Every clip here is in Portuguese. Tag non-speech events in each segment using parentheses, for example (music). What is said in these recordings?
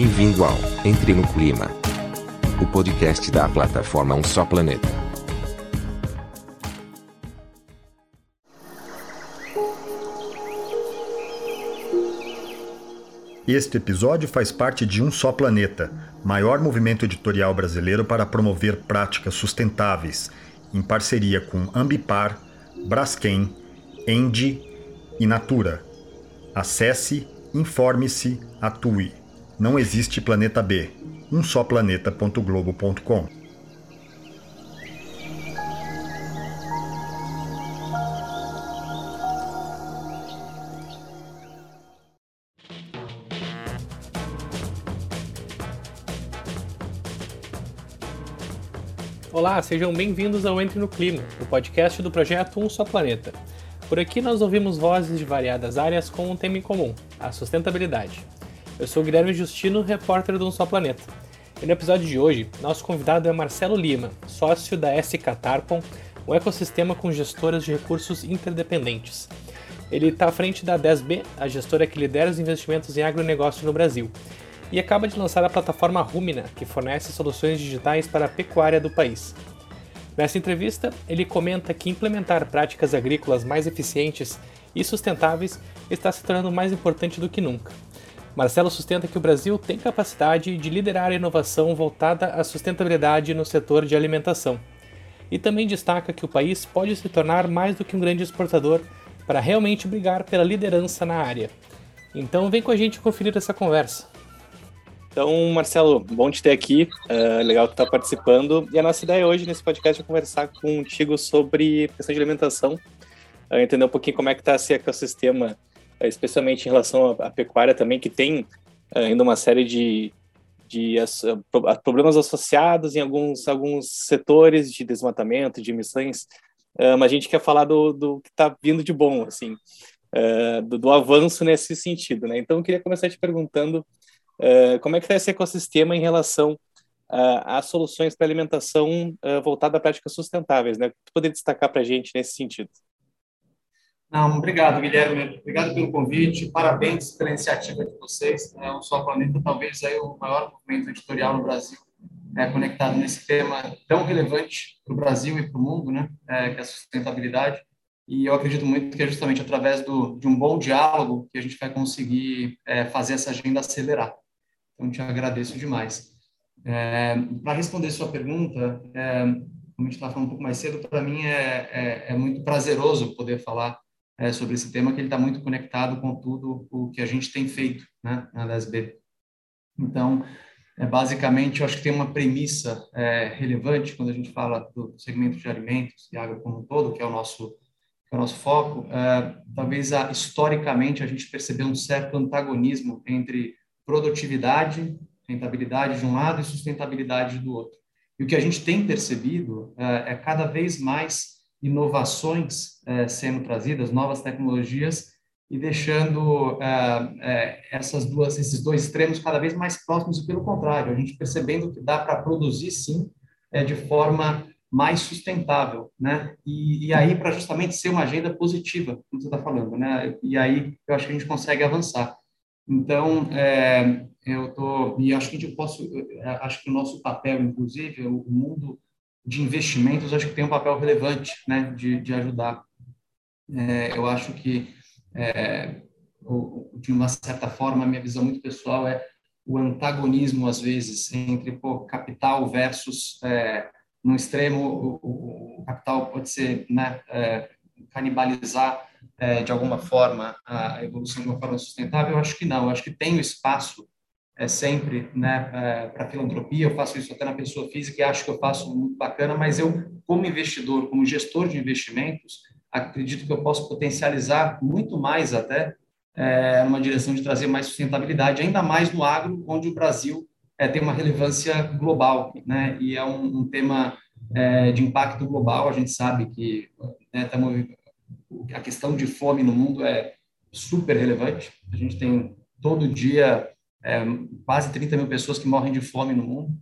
Bem-vindo ao Entre no Clima, o podcast da plataforma Um Só Planeta. Este episódio faz parte de Um Só Planeta, maior movimento editorial brasileiro para promover práticas sustentáveis, em parceria com Ambipar, Braskem, Endi e Natura. Acesse, informe-se, atue. Não existe planeta B. Um só planeta.globo.com. Olá, sejam bem-vindos ao Entre no Clima, o podcast do projeto Um Só Planeta. Por aqui nós ouvimos vozes de variadas áreas com um tema em comum, a sustentabilidade. Eu sou Guilherme Justino, repórter do Um Só Planeta. E no episódio de hoje, nosso convidado é Marcelo Lima, sócio da SK Tarpon, um ecossistema com gestoras de recursos interdependentes. Ele está à frente da 10B, a gestora que lidera os investimentos em agronegócio no Brasil, e acaba de lançar a plataforma Rumina, que fornece soluções digitais para a pecuária do país. Nessa entrevista, ele comenta que implementar práticas agrícolas mais eficientes e sustentáveis está se tornando mais importante do que nunca. Marcelo sustenta que o Brasil tem capacidade de liderar a inovação voltada à sustentabilidade no setor de alimentação. E também destaca que o país pode se tornar mais do que um grande exportador para realmente brigar pela liderança na área. Então vem com a gente conferir essa conversa. Então, Marcelo, bom te ter aqui. Uh, legal que tu tá participando. E a nossa ideia hoje nesse podcast é conversar contigo sobre questão de alimentação, uh, entender um pouquinho como é que está esse ecossistema, especialmente em relação à, à, pecuária também, que tem ainda uma série de, de as, problemas associados em alguns, alguns setores de desmatamento, de emissões. mas a gente quer falar do, do que está vindo de bom, assim, do, do avanço nesse sentido, né? Então, eu queria começar te perguntando Uh, como é que está esse ecossistema em relação uh, às soluções para alimentação uh, voltada a práticas sustentáveis? Né? Tu poderia destacar para a gente nesse sentido? Não, obrigado, Guilherme. Obrigado pelo convite. Parabéns pela iniciativa de vocês. É, o Só Planeta talvez aí o maior movimento editorial no Brasil é, conectado nesse tema tão relevante para o Brasil e para o mundo, né? É, que é a sustentabilidade. E eu acredito muito que é justamente através do, de um bom diálogo que a gente vai conseguir é, fazer essa agenda acelerar. Então, te agradeço demais. É, para responder sua pergunta, é, como a gente estava falando um pouco mais cedo, para mim é, é, é, muito prazeroso poder falar é, sobre esse tema, que ele está muito conectado com tudo o que a gente tem feito né, na DSB. Então, é, basicamente, eu acho que tem uma premissa é, relevante quando a gente fala do segmento de alimentos e água como um todo, que é o nosso, é o nosso foco. É, talvez, a, historicamente, a gente percebeu um certo antagonismo entre produtividade, rentabilidade de um lado e sustentabilidade do outro. E o que a gente tem percebido é, é cada vez mais inovações é, sendo trazidas, novas tecnologias e deixando é, é, essas duas, esses dois extremos cada vez mais próximos e pelo contrário, a gente percebendo que dá para produzir sim de forma mais sustentável, né? E, e aí para justamente ser uma agenda positiva, como você está falando, né? E aí eu acho que a gente consegue avançar. Então, eu tô e acho que a gente posso, acho que o nosso papel, inclusive, o mundo de investimentos, acho que tem um papel relevante, né, de, de ajudar. É, eu acho que, é, de uma certa forma, a minha visão muito pessoal é o antagonismo às vezes entre pô, capital versus é, no extremo o, o, capital pode ser né, é, canibalizar é, de alguma forma, a evolução de uma forma sustentável? Eu acho que não. Eu acho que tem o espaço é, sempre né, para filantropia. Eu faço isso até na pessoa física e acho que eu faço muito bacana, mas eu, como investidor, como gestor de investimentos, acredito que eu posso potencializar muito mais até é, numa direção de trazer mais sustentabilidade, ainda mais no agro, onde o Brasil é, tem uma relevância global, né? E é um, um tema é, de impacto global. A gente sabe que né, estamos a questão de fome no mundo é super relevante. A gente tem todo dia é, quase 30 mil pessoas que morrem de fome no mundo,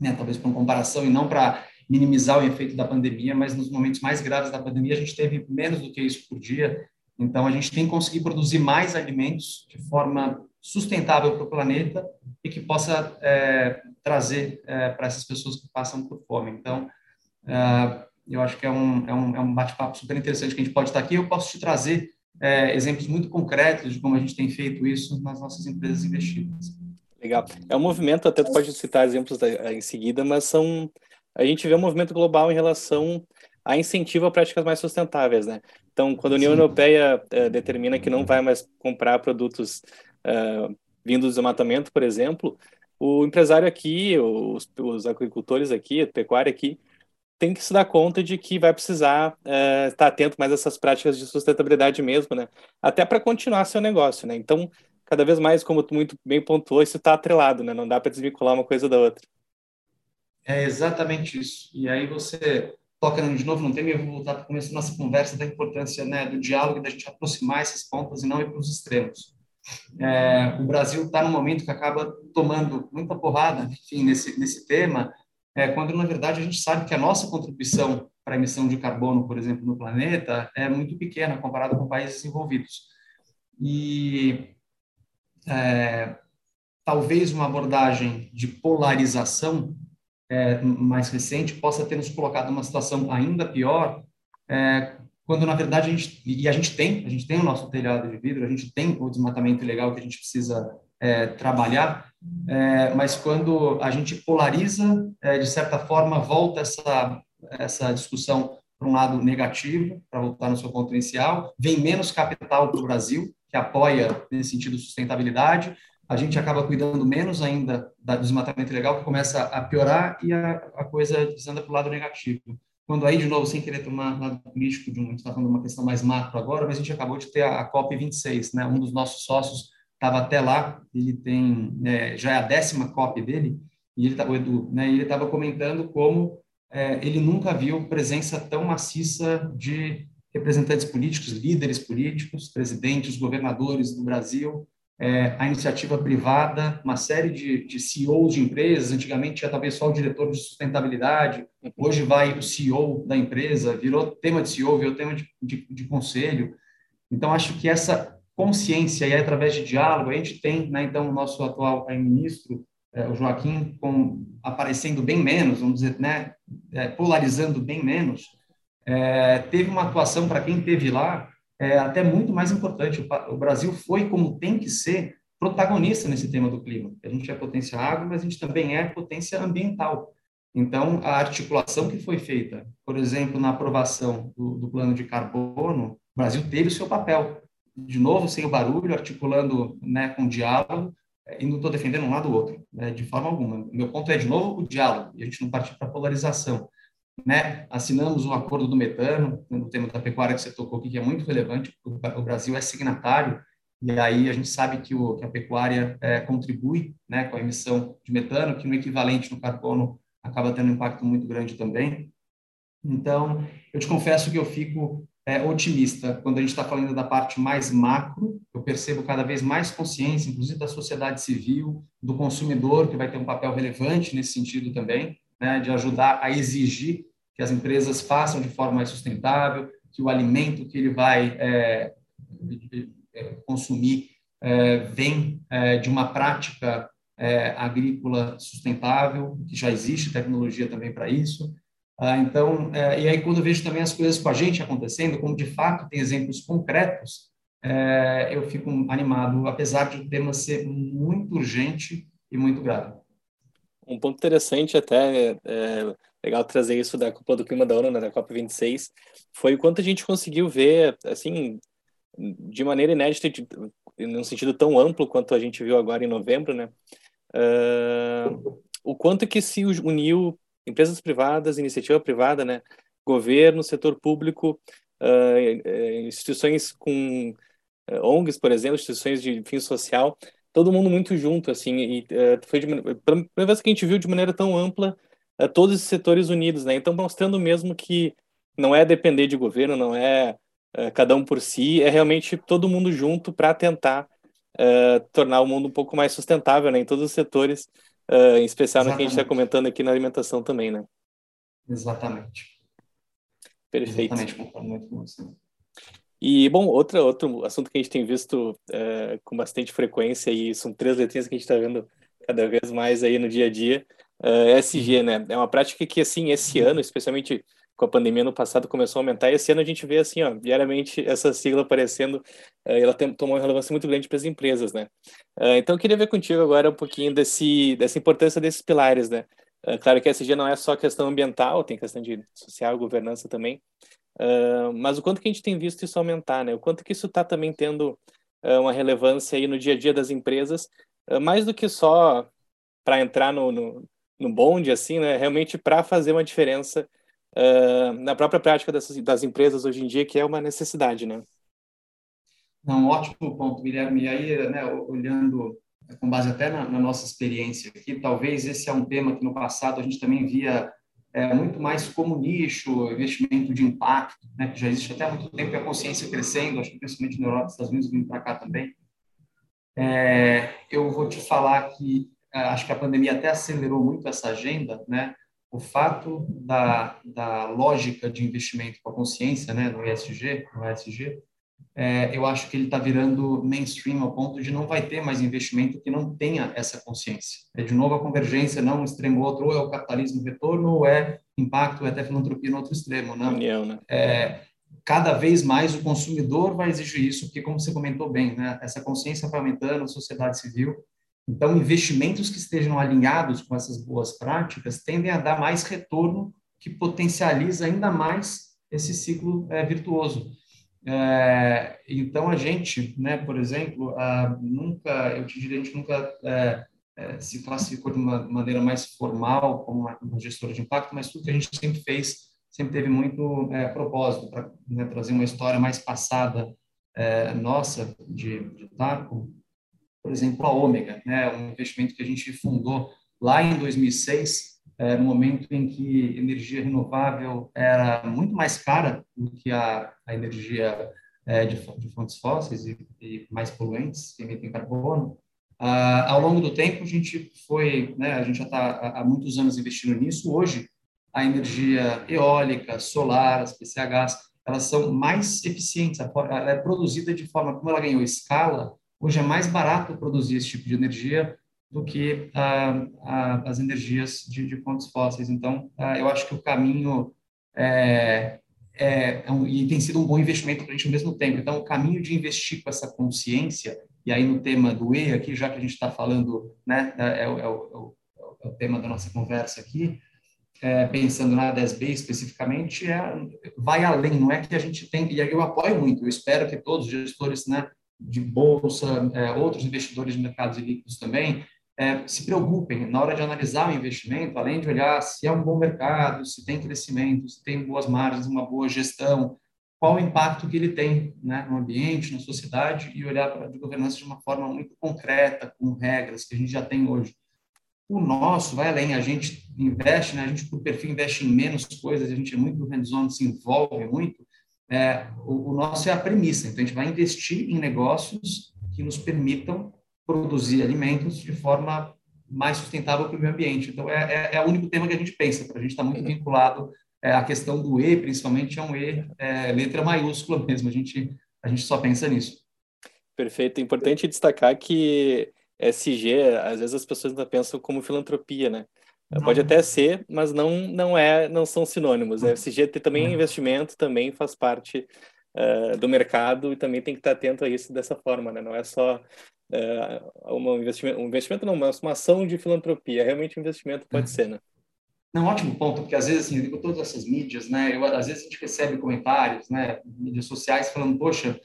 né? talvez por comparação e não para minimizar o efeito da pandemia, mas nos momentos mais graves da pandemia a gente teve menos do que isso por dia. Então a gente tem que conseguir produzir mais alimentos de forma sustentável para o planeta e que possa é, trazer é, para essas pessoas que passam por fome. Então, é, eu acho que é um, é um, é um bate-papo super interessante que a gente pode estar aqui. Eu posso te trazer é, exemplos muito concretos de como a gente tem feito isso nas nossas empresas investidas. Legal. É um movimento, até tu pode citar exemplos da, em seguida, mas são a gente vê um movimento global em relação a incentivo a práticas mais sustentáveis, né? Então, quando a União Sim. Europeia uh, determina que não vai mais comprar produtos uh, vindos do desmatamento, por exemplo, o empresário aqui, os, os agricultores aqui, a pecuária aqui, tem que se dar conta de que vai precisar uh, estar atento mais a essas práticas de sustentabilidade mesmo, né? Até para continuar seu negócio, né? Então, cada vez mais, como tu muito bem pontuou, isso está atrelado, né? Não dá para desvincular uma coisa da outra. É exatamente isso. E aí você toca de novo no tema e eu vou voltar para o começo da nossa conversa da importância né, do diálogo e da gente aproximar esses pontos e não ir para os extremos. É, o Brasil está num momento que acaba tomando muita porrada, enfim, nesse, nesse tema, é, quando na verdade a gente sabe que a nossa contribuição para a emissão de carbono, por exemplo, no planeta, é muito pequena comparado com países desenvolvidos. E é, talvez uma abordagem de polarização é, mais recente possa ter nos colocado numa situação ainda pior, é, quando na verdade a gente e a gente tem, a gente tem o nosso telhado de vidro, a gente tem o desmatamento ilegal que a gente precisa é, trabalhar, é, mas quando a gente polariza, é, de certa forma volta essa essa discussão para um lado negativo, para voltar no seu ponto inicial, vem menos capital para o Brasil que apoia nesse sentido sustentabilidade, a gente acaba cuidando menos ainda do desmatamento ilegal, que começa a piorar e a, a coisa desanda para o lado negativo. Quando aí, de novo, sem querer tomar lado político, de um, a gente está falando de uma questão mais macro agora, mas a gente acabou de ter a, a COP26, né? Um dos nossos sócios estava até lá, ele tem, é, já é a décima COP dele, e ele, tá, Edu, né? Ele estava comentando como é, ele nunca viu presença tão maciça de representantes políticos, líderes políticos, presidentes, governadores do Brasil, é, a iniciativa privada, uma série de, de CEOs de empresas, antigamente tinha talvez só o diretor de sustentabilidade, hoje vai o CEO da empresa, virou tema de CEO, virou tema de, de, de conselho. Então, acho que essa consciência, e através de diálogo, a gente tem, né, então, o nosso atual ministro, é, o Joaquim, com, aparecendo bem menos, vamos dizer, né, é, polarizando bem menos, é, teve uma atuação para quem teve lá até muito mais importante. O Brasil foi, como tem que ser, protagonista nesse tema do clima. A gente é potência água, mas a gente também é potência ambiental. Então, a articulação que foi feita, por exemplo, na aprovação do, do plano de carbono, o Brasil teve o seu papel. De novo, sem o barulho, articulando né, com diálogo, e não estou defendendo um lado ou outro, né, de forma alguma. Meu ponto é, de novo, o diálogo, e a gente não partir para polarização né? Assinamos o acordo do metano, no tema da pecuária que você tocou aqui, que é muito relevante, o Brasil é signatário, e aí a gente sabe que, o, que a pecuária é, contribui né, com a emissão de metano, que no equivalente no carbono acaba tendo um impacto muito grande também. Então, eu te confesso que eu fico é, otimista quando a gente está falando da parte mais macro. Eu percebo cada vez mais consciência, inclusive da sociedade civil, do consumidor, que vai ter um papel relevante nesse sentido também, né, de ajudar a exigir que as empresas façam de forma mais sustentável, que o alimento que ele vai é, é, consumir é, vem é, de uma prática é, agrícola sustentável, que já existe tecnologia também para isso. Ah, então, é, e aí quando eu vejo também as coisas com a gente acontecendo, como de fato tem exemplos concretos, eu fico animado, apesar de o tema ser muito urgente e muito grave. Um ponto interessante até é, legal trazer isso da Copa do Clima da ONU, né, da COP 26, foi o quanto a gente conseguiu ver, assim, de maneira inédita, de, num sentido tão amplo quanto a gente viu agora em novembro, né, uh, o quanto que se uniu empresas privadas, iniciativa privada, né, governo, setor público, uh, instituições com uh, ONGs, por exemplo, instituições de fim social, todo mundo muito junto, assim, e foi de, pela primeira vez que a gente viu de maneira tão ampla todos os setores unidos, né? Então, mostrando mesmo que não é depender de governo, não é, cada um por si, é realmente todo mundo junto para tentar tornar o mundo um pouco mais sustentável, né? Em todos os setores, é, em especial no que a gente está comentando aqui na alimentação também, né? Exatamente. Perfeito. Exatamente, concordo muito com você. E, bom, outro, outro assunto que a gente tem visto é, com bastante frequência, e são três letrinhas que a gente está vendo cada vez mais aí no dia a dia, é SG, né? É uma prática que, assim, esse ano, especialmente com a pandemia no passado, começou a aumentar, e esse ano a gente vê, assim, ó, diariamente essa sigla aparecendo, é, ela tem, tomou uma relevância muito grande para as empresas, né? É, então, eu queria ver contigo agora um pouquinho desse, dessa importância desses pilares, né? É, claro que a SG não é só questão ambiental, tem questão de social, governança também, mas o quanto que a gente tem visto isso aumentar, né? O quanto que isso está também tendo uma relevância aí no dia a dia das empresas, mais do que só para entrar no, no, no, bonde, assim, né? Realmente para fazer uma diferença na própria prática das, das empresas hoje em dia, que é uma necessidade, né? Não, ótimo ponto, Guilherme. E aí, né, olhando com base até na, na nossa experiência aqui, talvez esse é um tema que no passado a gente também via é, muito mais como nicho, investimento de impacto, né, que já existe até há muito tempo e a consciência crescendo, acho que principalmente na Europa, nos Estados Unidos, vindo para cá também. É, eu vou te falar que é, acho que a pandemia até acelerou muito essa agenda, né? O fato da, da lógica de investimento com a consciência, né, no ESG, no ESG, é, eu acho que ele está virando mainstream ao ponto de não vai ter mais investimento que não tenha essa consciência. É de novo a convergência, não um extremo outro, ou é o capitalismo retorno, ou é impacto, ou é até filantropia no outro extremo. Não? União, né? É, cada vez mais o consumidor vai exigir isso, porque, como você comentou bem, né, essa consciência vai aumentando, a sociedade civil. Então, investimentos que estejam alinhados com essas boas práticas tendem a dar mais retorno, que potencializa ainda mais esse ciclo é, virtuoso. É, então a gente, né, por exemplo, a, nunca, eu te diria, a gente nunca é, é, se classificou de uma maneira mais formal como uma, gestora de impacto, mas tudo que a gente sempre fez sempre teve muito é, propósito para né, trazer uma história mais passada é, nossa de, de Tarco, por exemplo, a Ômega, né, um investimento que a gente fundou lá em 2006 é, no momento em que energia renovável era muito mais cara do que a, a energia é, de, de, fontes fósseis e, e, mais poluentes, que emitem carbono. Ah, ao longo do tempo, a gente foi, né, a gente já está há muitos anos investindo nisso. Hoje, a energia eólica, solar, as PCHs, elas são mais eficientes. Ela é produzida de forma, como ela ganhou escala, hoje é mais barato produzir esse tipo de energia do que ah, ah, as energias de, de, fontes fósseis. Então, ah, eu acho que o caminho é, é, é um, e tem sido um bom investimento para a gente ao mesmo tempo. Então, o caminho de investir com essa consciência, e aí no tema do E aqui, já que a gente está falando, né, é, é, o, é o, é o tema da nossa conversa aqui, é, pensando na 10B especificamente, é, vai além, não é que a gente tem, e eu apoio muito, eu espero que todos os gestores né, de bolsa, é, outros investidores de mercados líquidos também, é, se preocupem na hora de analisar o investimento, além de olhar se é um bom mercado, se tem crescimento, se tem boas margens, uma boa gestão, qual o impacto que ele tem né, no ambiente, na sociedade, e olhar para a governança de uma forma muito concreta, com regras que a gente já tem hoje. O nosso vai além, a gente investe, né, a gente, por perfil, investe em menos coisas, a gente é muito hands-on, se envolve muito. É, o, o nosso é a premissa, então a gente vai investir em negócios que nos permitam produzir alimentos de forma mais sustentável para o meio ambiente. Então, é, é, é, o único tema que a gente pensa, a gente está muito vinculado é, à questão do E, principalmente, é um E, é, letra maiúscula (laughs) mesmo, a gente, a gente só pensa nisso. Perfeito. É importante destacar que SG, às vezes as pessoas ainda pensam como filantropia, né? Não. Pode até ser, mas não, não é, não são sinônimos. A SG também é investimento, também faz parte uh, do mercado e também tem que estar atento a isso dessa forma, né? Não é só é, um investimento, um investimento não, mas uma ação de filantropia. Realmente um investimento pode uhum. ser, né? Não, ótimo ponto, porque às vezes, assim, digo todas essas mídias, né, eu, às vezes a gente recebe comentários, né, mídias sociais falando, poxa,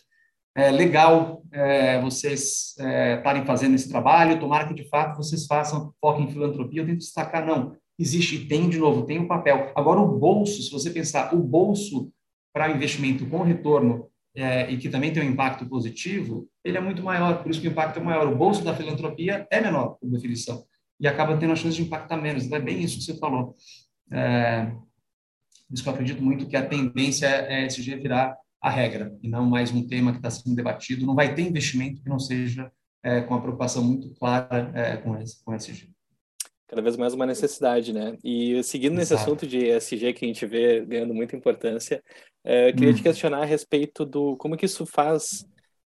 é legal é, vocês é, estarem é, fazendo esse trabalho, tomara que de fato vocês façam foco em filantropia. Eu tenho que destacar, não, existe, tem de novo, tem o um papel. Agora, o bolso, se você pensar, o bolso para investimento com retorno é, e que também tem um impacto positivo, ele é muito maior, por isso que o impacto é maior. O bolso da filantropia é menor, por definição, e acaba tendo a chance de impactar menos. Então, é bem isso que você falou. É, por isso que eu acredito muito que a tendência é SG virar a regra, e não mais um tema que está sendo debatido. Não vai ter investimento que não seja é, com a preocupação muito clara é, com, esse, com SG. cada vez mais uma necessidade, né? E seguindo nesse Exato. assunto de ESG que a gente vê ganhando muita importância, uh, queria hum. te questionar a respeito do como que isso faz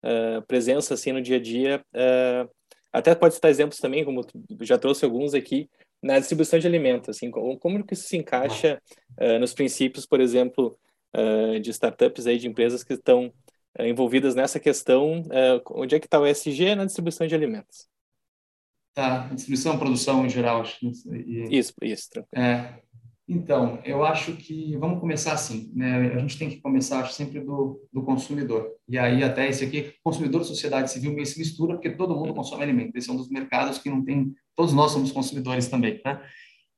uh, presença assim no dia a dia. Uh, até pode citar exemplos também, como já trouxe alguns aqui, na distribuição de alimentos, assim, como, como que isso se encaixa nos princípios, por exemplo, de startups aí, de empresas que estão envolvidas nessa questão, onde é que está o ESG na distribuição de alimentos? Tá, distribuição, produção em geral. Acho, e, isso, isso. É, então, eu acho que vamos começar assim, né? A gente tem que começar acho, sempre do, do consumidor. E aí até esse aqui, consumidor, sociedade civil, meio se mistura porque todo mundo consome alimento. Esse é um dos mercados que não tem, todos nós somos consumidores também, né?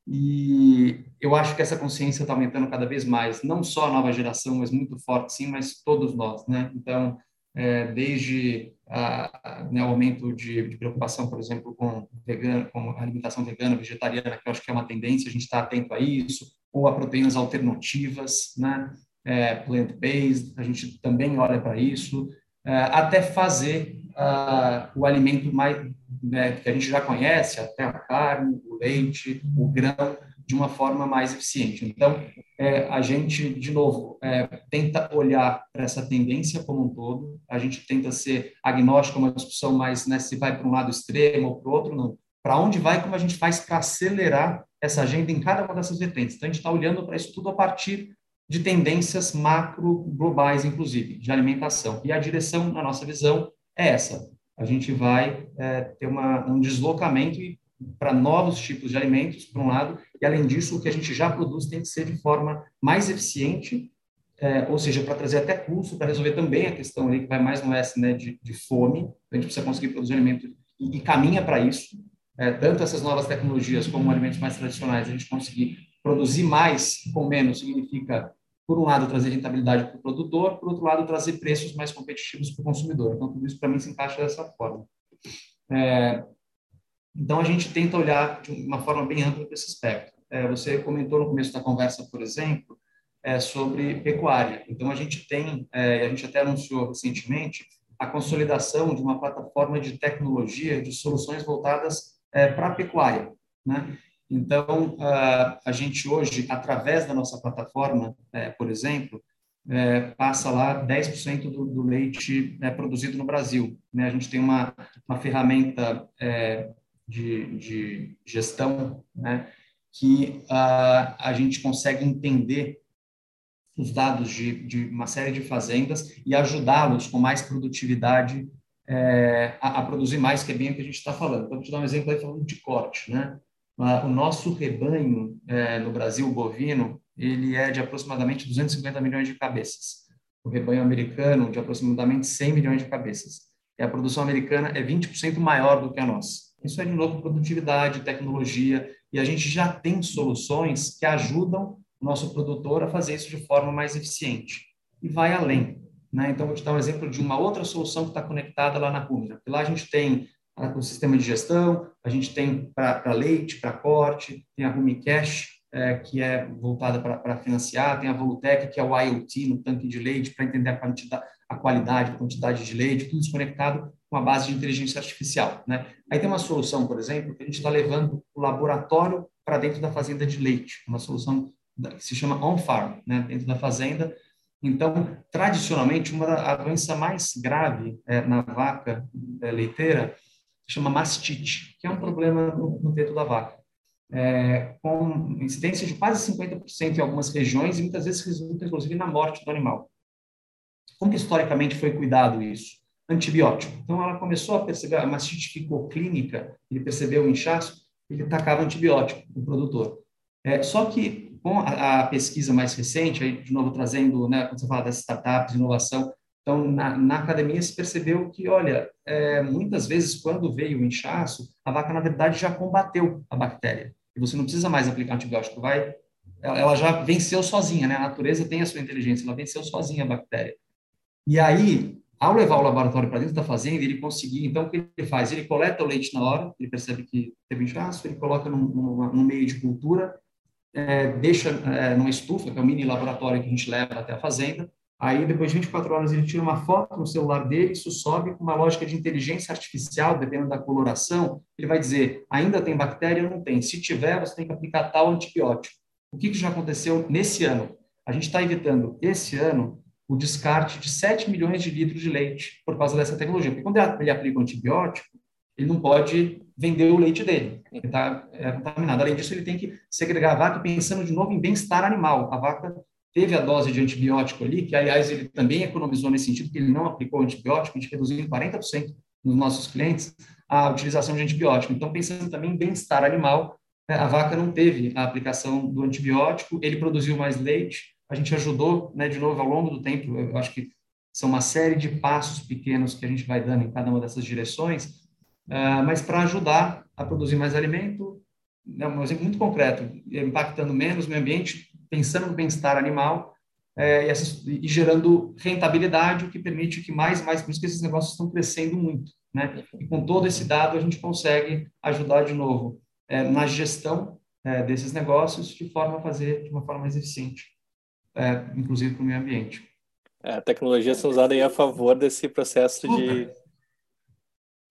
E eu acho que essa consciência está aumentando cada vez mais, não só a nova geração, mas muito forte, sim, mas todos nós, né? Então, é, desde a, né, o aumento de, de, preocupação, por exemplo, com, vegano, com alimentação vegana, vegetariana, que eu acho que é uma tendência, a gente está atento a isso, ou a proteínas alternativas, né, é, plant-based, a gente também olha para isso, é, até fazer uh, o alimento mais né, que a gente já conhece, até a carne, o leite, o grão, de uma forma mais eficiente. Então, é, a gente, de novo, é, tenta olhar para essa tendência como um todo, a gente tenta ser agnóstico, uma discussão mais né, se vai para um lado extremo ou para o outro, não. Para onde vai, como a gente faz para acelerar essa agenda em cada uma dessas vertentes. Então, a gente está olhando para isso tudo a partir de tendências macro globais, inclusive, de alimentação. E a direção, na nossa visão, é essa. A gente vai é, ter uma, um deslocamento para novos tipos de alimentos, por um lado, e além disso, o que a gente já produz tem que ser de forma mais eficiente, é, ou seja, para trazer até custo, para resolver também a questão ali que vai mais no S, né, de, de fome, a gente precisa conseguir produzir alimento e, e caminha para isso, é, tanto essas novas tecnologias como alimentos mais tradicionais, a gente conseguir produzir mais com menos significa, por um lado, trazer rentabilidade para o produtor, por outro lado, trazer preços mais competitivos para o consumidor. Então, tudo isso para mim se encaixa dessa forma. É, então, a gente tenta olhar de uma forma bem ampla para esse aspecto. É, você comentou no começo da conversa, por exemplo, é, sobre pecuária. Então, a gente tem, é, a gente até anunciou recentemente, a consolidação de uma plataforma de tecnologia, de soluções voltadas é, para a pecuária. Né? Então, a, a gente hoje, através da nossa plataforma, é, por exemplo, é, passa lá 10% do, do leite é, produzido no Brasil. Né? A gente tem uma, uma ferramenta é, de, de gestão, né, que uh, a gente consegue entender os dados de, de uma série de fazendas e ajudá-los com mais produtividade é, a, a, produzir mais, que é bem o que a gente está falando. Então, vou te dar um exemplo aí falando de corte. Né? O nosso rebanho é, no Brasil bovino, ele é de aproximadamente 250 milhões de cabeças. O rebanho americano, de aproximadamente 100 milhões de cabeças. E a produção americana é 20% maior do que a nossa. Isso é, de novo, produtividade, tecnologia, e a gente já tem soluções que ajudam o nosso produtor a fazer isso de forma mais eficiente. E vai além. Né? Então, vou te dar um exemplo de uma outra solução que está conectada lá na Rumira. Lá a gente tem o sistema de gestão, a gente tem para leite, para corte, tem a Rumi Cash, é, que é voltada para financiar, tem a Volutec, que é o IoT no tanque de leite, para entender a, quantidade, a qualidade, a quantidade de leite, tudo isso conectado com a base de inteligência artificial. Né? Aí tem uma solução, por exemplo, que a gente está levando o laboratório para dentro da fazenda de leite, uma solução que se chama on-farm, né? dentro da fazenda. Então, tradicionalmente, uma a doença mais grave é, na vaca é, leiteira chama mastite, que é um problema no, no teto da vaca. É, com incidência de quase 50% em algumas regiões e muitas vezes resulta, inclusive, na morte do animal. Como historicamente foi cuidado isso? antibiótico. Então, ela começou a perceber, a mastite ficou clínica, ele percebeu o inchaço, ele tacava antibiótico no produtor. É, só que, com a, a, pesquisa mais recente, aí, de novo trazendo, né, quando você fala das startups, inovação, então, na, na academia se percebeu que, olha, é, muitas vezes, quando veio o inchaço, a vaca, na verdade, já combateu a bactéria. E você não precisa mais aplicar antibiótico, vai ela já venceu sozinha, né? A natureza tem a sua inteligência, ela venceu sozinha a bactéria. E aí, ao levar o laboratório para dentro da fazenda, ele conseguir, então, o que ele faz? Ele coleta o leite na hora, ele percebe que teve inchaço, ele coloca num, num, num meio de cultura, é, deixa é, numa estufa, que é o mini laboratório que a gente leva até a fazenda, Aí, depois de 24 horas, ele tira uma foto no celular dele, isso sobe com uma lógica de inteligência artificial, dependendo da coloração, ele vai dizer, ainda tem bactéria ou não tem? Se tiver, você tem que aplicar tal antibiótico. O que, que já aconteceu nesse ano? A gente está evitando, esse ano, o descarte de 7 milhões de litros de leite por causa dessa tecnologia. Porque quando ele aplica o antibiótico, ele não pode vender o leite dele, ele está é, contaminado. Além disso, ele tem que segregar a vaca pensando de novo em bem-estar animal. A vaca teve a dose de antibiótico ali, que, aliás, ele também economizou nesse sentido, que ele não aplicou antibiótico, a gente reduziu em 40% nos nossos clientes a utilização de antibiótico. Então, pensando também em bem-estar animal, né, a vaca não teve a aplicação do antibiótico, ele produziu mais leite, a gente ajudou, né, de novo, ao longo do tempo, eu acho que são uma série de passos pequenos que a gente vai dando em cada uma dessas direções, uh, mas para ajudar a produzir mais alimento, é um exemplo muito concreto, impactando menos o meio ambiente, pensando no bem-estar animal é, e, e, gerando rentabilidade, o que permite que mais e mais, por isso que esses negócios estão crescendo muito. Né? E com todo esse dado, a gente consegue ajudar de novo é, na gestão é, desses negócios de forma a fazer de uma forma mais eficiente, é, inclusive para o meio ambiente. É, a tecnologia sendo usada aí a favor desse processo de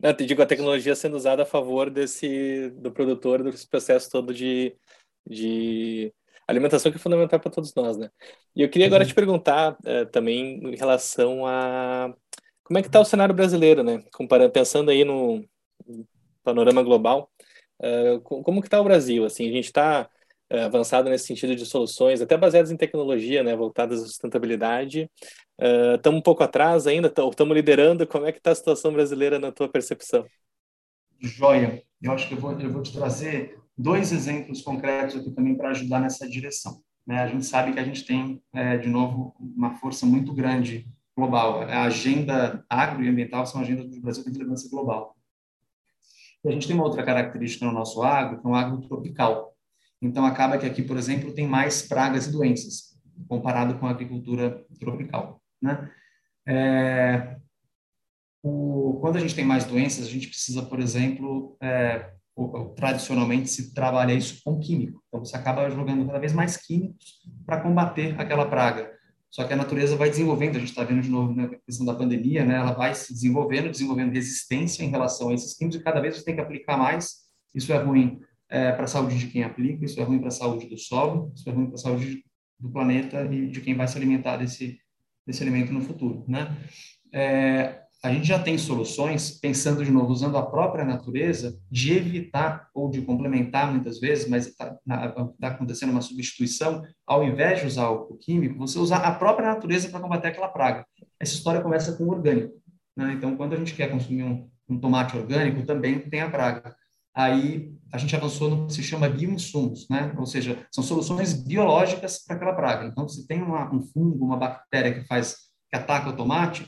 não, te digo a tecnologia sendo usada a favor desse do produtor desse processo todo de, de alimentação que é fundamental para todos nós, né? E eu queria agora uhum. te perguntar uh, também em relação a como é que está o cenário brasileiro, né? Comparando, pensando aí no panorama global, uh, como que está o Brasil? Assim, a gente está uh, eh, avançado nesse sentido de soluções, até baseadas em tecnologia, né? Voltadas à sustentabilidade. Estamos um pouco atrás ainda, estamos liderando. Como é que está a situação brasileira na tua percepção? Joia. Eu acho que eu vou, eu vou te trazer dois exemplos concretos aqui também para ajudar nessa direção. Né? A gente sabe que a gente tem, é, de novo, uma força muito grande global. A agenda agroambiental são agendas do Brasil de relevância global. E a gente tem uma outra característica no nosso agro, que é um agro tropical. Então, acaba que aqui, por exemplo, tem mais pragas e doenças, comparado com a agricultura tropical. Né? É, o, quando a gente tem mais doenças, a gente precisa, por exemplo, é, tradicionalmente se trabalha isso com químico. Então você acaba jogando cada vez mais químicos para combater aquela praga. Só que a natureza vai desenvolvendo, a gente está vendo de novo na questão da pandemia, né? Ela vai se desenvolvendo, desenvolvendo resistência em relação a esses químicos e cada vez você tem que aplicar mais. Isso é ruim é, para a saúde de quem aplica, isso é ruim para a saúde do solo, isso é ruim para a saúde do planeta e de quem vai se alimentar desse desse alimento no futuro, né? É, a gente já tem soluções, pensando de novo, usando a própria natureza, de evitar ou de complementar muitas vezes, mas está tá acontecendo uma substituição, ao invés de usar o químico, você usar a própria natureza para combater aquela praga. Essa história começa com o orgânico. Né? Então, quando a gente quer consumir um, um tomate orgânico, também tem a praga. Aí a gente avançou no que se chama bioinsumos, né? ou seja, são soluções biológicas para aquela praga. Então, se tem uma, um fungo, uma bactéria que faz que ataca o tomate,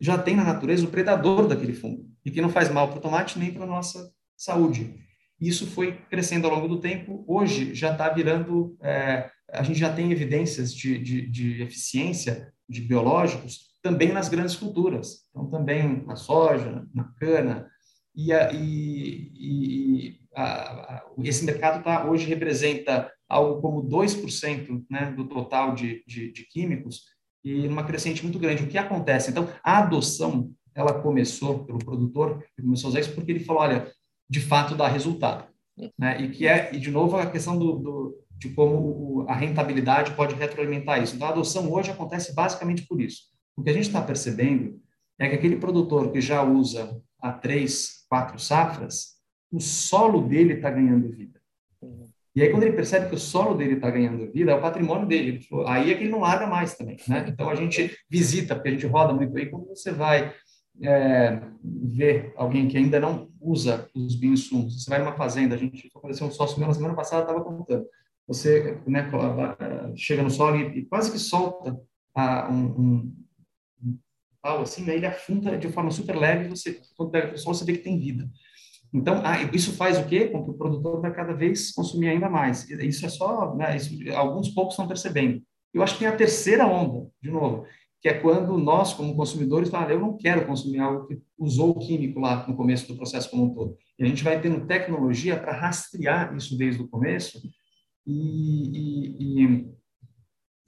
já tem na natureza o predador daquele fungo, e que não faz mal para o tomate nem para a nossa saúde. Isso foi crescendo ao longo do tempo. Hoje já está virando, é, a gente já tem evidências de, de, de, eficiência de biológicos também nas grandes culturas. Então, também na soja, na cana. E, a, e, e a, a, esse mercado tá, hoje representa algo como 2% né, do total de, de, de químicos, e numa crescente muito grande. O que acontece? Então, a adoção, ela começou pelo produtor, começou a usar isso porque ele falou, olha, de fato dá resultado. Né? E que é, e de novo, a questão do, do de como a rentabilidade pode retroalimentar isso. Então, a adoção hoje acontece basicamente por isso. O que a gente está percebendo é que aquele produtor que já usa há três, quatro safras, o solo dele está ganhando vida. E aí, quando ele percebe que o solo dele está ganhando vida, é o patrimônio dele. Aí é que ele não larga mais também. Né? Então, a gente visita, porque a gente roda muito aí, quando você vai é, ver alguém que ainda não usa os bioinsumos, você vai numa fazenda, a gente aconteceu um sócio meu na semana passada, estava contando. Você né, chega no solo e, e quase que solta a, um, um, um pau assim, né, ele afunda de forma super leve, você, quando pega o solo, você vê que tem vida. Então, ah, isso faz o quê? Com que o produtor vai cada vez consumir ainda mais. Isso é só, né, isso, alguns poucos estão percebendo. Eu acho que tem a terceira onda, de novo, que é quando nós, como consumidores, falamos, eu não quero consumir algo que usou o químico lá no começo do processo como um todo. E a gente vai tendo tecnologia para rastrear isso desde o começo e, e,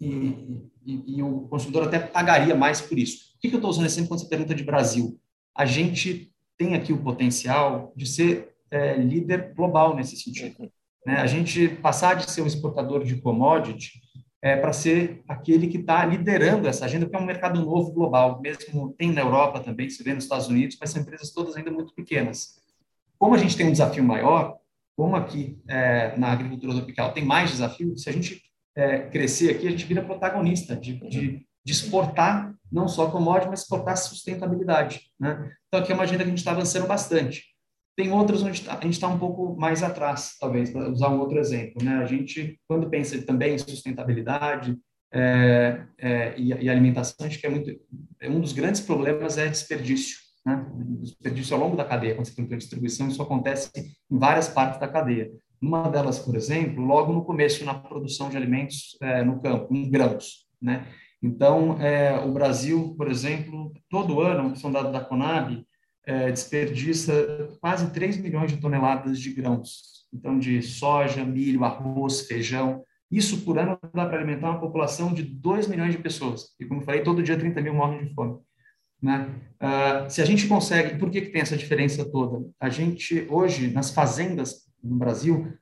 e, e, o consumidor até pagaria mais por isso. Por que, que eu estou usando exemplo quando você pergunta de Brasil? A gente tem aqui o potencial de ser é, líder global nesse sentido. Né? A gente passar de ser um exportador de commodity é, para ser aquele que está liderando essa agenda, porque é um mercado novo global, mesmo tem na Europa também, se vê nos Estados Unidos, mas são empresas todas ainda muito pequenas. Como a gente tem um desafio maior, como aqui é, na agricultura tropical tem mais desafio, se a gente é, crescer aqui, a gente vira protagonista de, de, de, exportar não só commodity, mas exportar sustentabilidade. Né? Então, aqui é uma agenda que a gente está avançando bastante. Tem outras onde tá, a gente está um pouco mais atrás, talvez, para usar um outro exemplo. Né? A gente, quando pensa também em sustentabilidade é, é, e, e, alimentação, acho que é muito é um dos grandes problemas é desperdício. Né? Desperdício ao longo da cadeia, quando você tem distribuição, isso acontece em várias partes da cadeia. Uma delas, por exemplo, logo no começo, na produção de alimentos é, no campo, em grãos. Né? Então, é, o Brasil, por exemplo, todo ano, são dados da Conab, é, desperdiça quase 3 milhões de toneladas de grãos. Então, de soja, milho, arroz, feijão. Isso por ano dá para alimentar uma população de 2 milhões de pessoas. E, como falei, todo dia 30 mil morrem de fome. Né? Uh, se a gente consegue, por que, que tem essa diferença toda? A gente, hoje, nas fazendas no Brasil,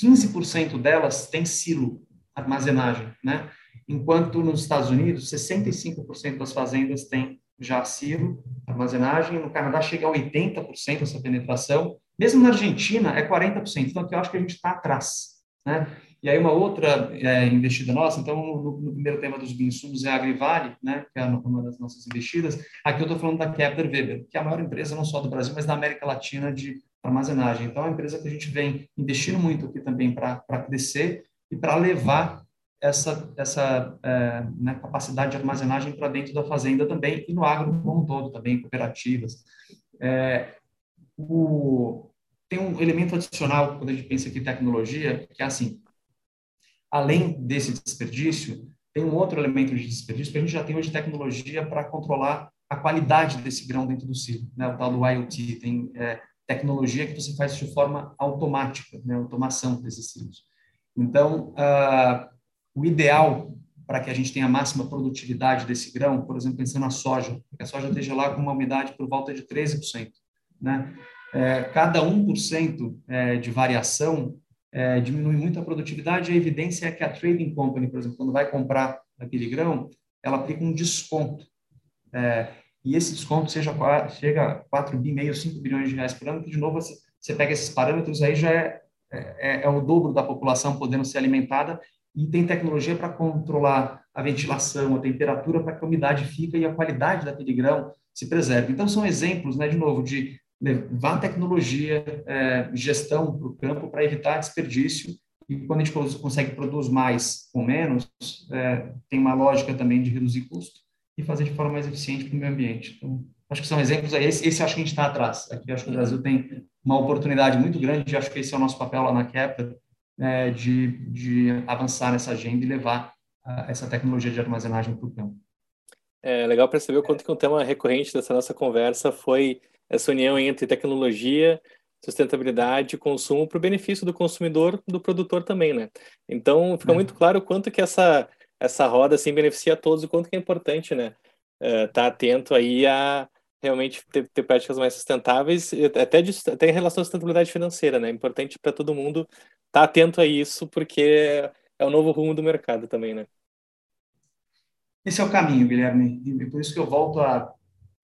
15% delas tem silo, armazenagem, né? Enquanto nos Estados Unidos, 65% das fazendas têm já silo, armazenagem. No Canadá chega a 80% essa penetração. Mesmo na Argentina é 40%. Então aqui eu acho que a gente está atrás, né? E aí uma outra é, investida nossa, então no, no, primeiro tema dos bioinsumos é a Agrivale, né, que é uma das nossas investidas. Aqui eu estou falando da Kepler Weber, que é a maior empresa não só do Brasil, mas da América Latina de armazenagem. Então é uma empresa que a gente vem investindo muito aqui também para crescer e para levar essa, essa é, né, capacidade de armazenagem para dentro da fazenda também e no agro como um todo também, cooperativas. É, o, tem um elemento adicional quando a gente pensa em tecnologia, que é assim, além desse desperdício, tem um outro elemento de desperdício que a gente já tem hoje tecnologia para controlar a qualidade desse grão dentro do silo, né, o tal do IoT, tem é, tecnologia que você faz de forma automática, né, automação desses silos. Então, uh, o ideal para que a gente tenha a máxima produtividade desse grão, por exemplo, pensando na soja, que a soja esteja lá com uma umidade por volta de 13%. Né? É, cada 1% é, de variação é, diminui muito a produtividade. A evidência é que a trading company, por exemplo, quando vai comprar aquele grão, ela aplica um desconto. É, e esse desconto seja, chega a 4,5, 5 bilhões de reais por ano, que, de novo, você, você pega esses parâmetros, aí já é, é, é o dobro da população podendo ser alimentada e tem tecnologia para controlar a ventilação, a temperatura, para que a umidade fique e a qualidade daquele grão se preserve. Então, são exemplos, né, de novo, de levar tecnologia, é, gestão para o campo para evitar desperdício e quando a gente consegue produzir mais com menos, é, tem uma lógica também de reduzir custo e fazer de forma mais eficiente para o meio ambiente. Então, acho que são exemplos. Esse, esse acho que a gente está atrás. Aqui acho que o Brasil tem uma oportunidade muito grande. Acho que esse é o nosso papel lá na Kepler, é, de, de avançar nessa agenda e levar uh, essa tecnologia de armazenagem para o campo. É legal perceber o quanto que um tema recorrente dessa nossa conversa foi essa união entre tecnologia, sustentabilidade e consumo para o benefício do consumidor, do produtor também, né? Então fica é. muito claro o quanto que essa essa roda assim beneficia a todos, o quanto que é importante, né? Estar uh, tá atento aí a realmente ter, ter, práticas mais sustentáveis, até, de, até em relação à sustentabilidade financeira, né? É importante para todo mundo estar tá atento a isso, porque é o novo rumo do mercado também, né? Esse é o caminho, Guilherme, e por isso que eu volto a,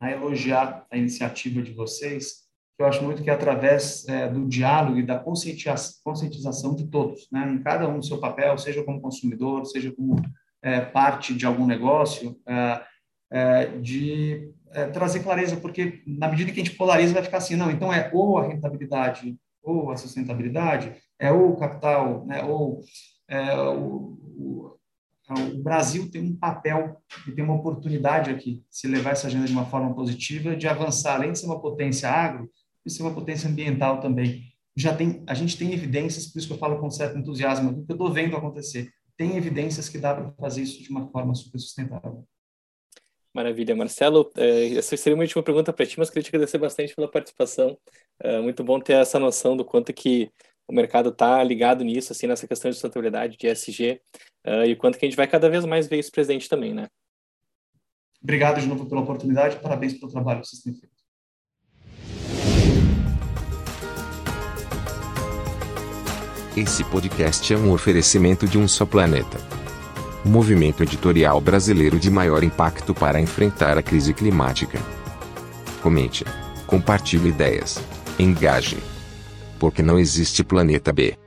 a elogiar a iniciativa de vocês, que eu acho muito que é através é, do diálogo e da conscientização, de todos, né? Em cada um do seu papel, seja como consumidor, seja como é, parte de algum negócio, é, é de é, trazer clareza, porque na medida que a gente polariza, vai ficar assim, não, então é ou a rentabilidade ou a sustentabilidade, é ou o capital, né, ou é, o, o, o, Brasil tem um papel e tem uma oportunidade aqui, se levar essa agenda de uma forma positiva, de avançar, além de ser uma potência agro, de ser uma potência ambiental também. Já tem, a gente tem evidências, por isso que eu falo com certo entusiasmo, que eu estou vendo acontecer. Tem evidências que dá para fazer isso de uma forma super sustentável. Maravilha, Marcelo. É, essa seria uma última pergunta para ti, mas queria te agradecer bastante pela participação. É muito bom ter essa noção do quanto que o mercado está ligado nisso, assim, nessa questão de sustentabilidade, de ESG, uh, e o quanto que a gente vai cada vez mais ver isso presente também, né? Obrigado de novo pela oportunidade, parabéns pelo trabalho que vocês têm feito. Esse podcast é um oferecimento de um só planeta. O movimento editorial brasileiro de maior impacto para enfrentar a crise climática. Comente, compartilhe ideias, engaje. Porque não existe planeta B.